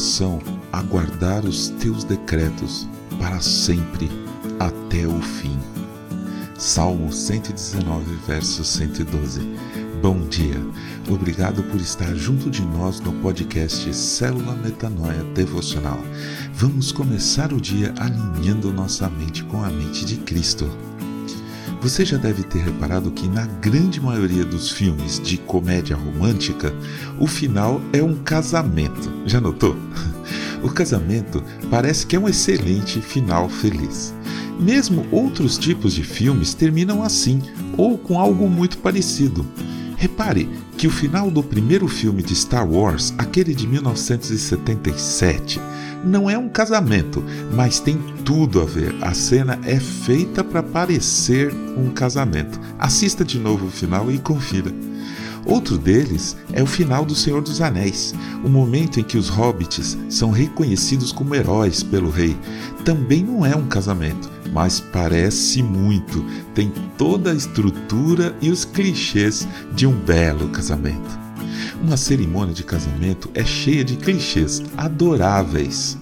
coração a guardar os teus decretos para sempre até o fim. Salmo 119, verso 112. Bom dia. Obrigado por estar junto de nós no podcast Célula Metanoia Devocional. Vamos começar o dia alinhando nossa mente com a mente de Cristo. Você já deve ter reparado que na grande maioria dos filmes de comédia romântica, o final é um casamento. Já notou? O casamento parece que é um excelente final feliz. Mesmo outros tipos de filmes terminam assim ou com algo muito parecido. Repare que o final do primeiro filme de Star Wars, aquele de 1977, não é um casamento, mas tem tudo a ver. A cena é feita para parecer um casamento. Assista de novo o final e confira. Outro deles é o final do Senhor dos Anéis, o momento em que os hobbits são reconhecidos como heróis pelo rei. Também não é um casamento, mas parece muito. Tem toda a estrutura e os clichês de um belo casamento. Uma cerimônia de casamento é cheia de clichês adoráveis.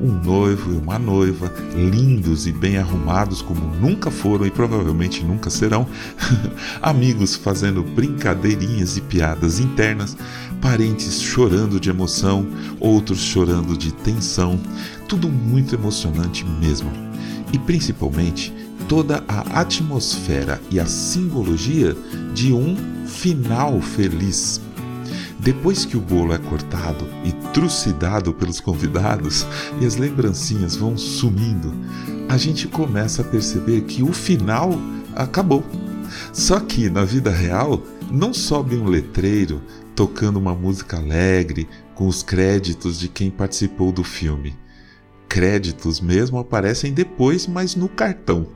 Um noivo e uma noiva, lindos e bem arrumados como nunca foram e provavelmente nunca serão, amigos fazendo brincadeirinhas e piadas internas, parentes chorando de emoção, outros chorando de tensão, tudo muito emocionante mesmo. E principalmente toda a atmosfera e a simbologia de um final feliz depois que o bolo é cortado e trucidado pelos convidados e as lembrancinhas vão sumindo, a gente começa a perceber que o final acabou. Só que na vida real não sobe um letreiro tocando uma música alegre com os créditos de quem participou do filme. Créditos mesmo aparecem depois, mas no cartão.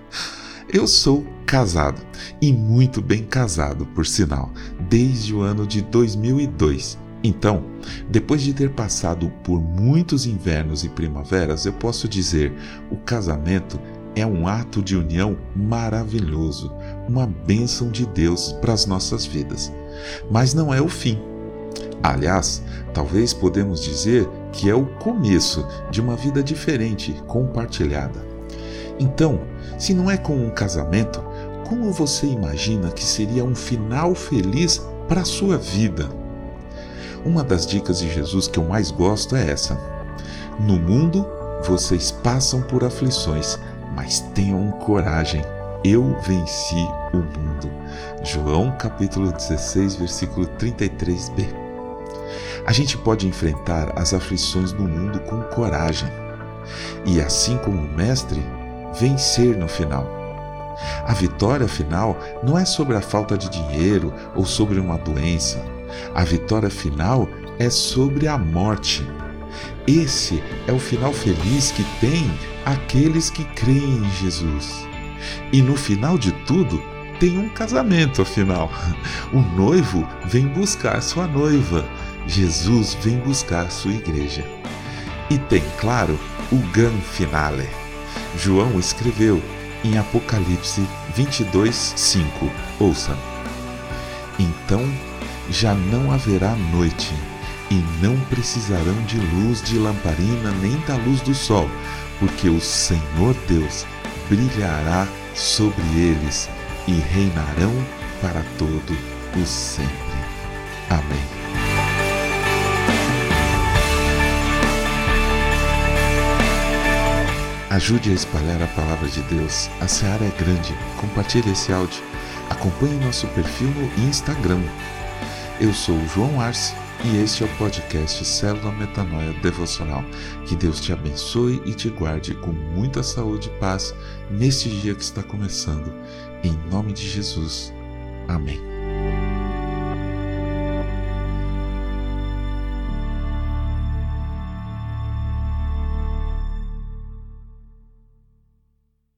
Eu sou casado e muito bem casado, por sinal, desde o ano de 2002. Então, depois de ter passado por muitos invernos e primaveras, eu posso dizer: o casamento é um ato de união maravilhoso, uma bênção de Deus para as nossas vidas. Mas não é o fim. Aliás, talvez podemos dizer que é o começo de uma vida diferente, compartilhada. Então, se não é com um casamento, como você imagina que seria um final feliz para a sua vida? Uma das dicas de Jesus que eu mais gosto é essa: No mundo vocês passam por aflições, mas tenham coragem. Eu venci o mundo. João capítulo 16, versículo 33b. A gente pode enfrentar as aflições do mundo com coragem. E assim como o mestre, vencer no final. A vitória final não é sobre a falta de dinheiro ou sobre uma doença. A vitória final é sobre a morte. Esse é o final feliz que tem aqueles que creem em Jesus. E no final de tudo, tem um casamento afinal. O noivo vem buscar sua noiva. Jesus vem buscar sua igreja. E tem, claro, o gran finale. João escreveu em Apocalipse 22, 5. Ouça. Então já não haverá noite, e não precisarão de luz de lamparina nem da luz do sol, porque o Senhor Deus brilhará sobre eles e reinarão para todo o sempre. Amém. Ajude a espalhar a palavra de Deus. A seara é grande. Compartilhe esse áudio. Acompanhe nosso perfil no Instagram. Eu sou o João Arce e este é o podcast Célula Metanoia Devocional. Que Deus te abençoe e te guarde com muita saúde e paz neste dia que está começando. Em nome de Jesus. Amém.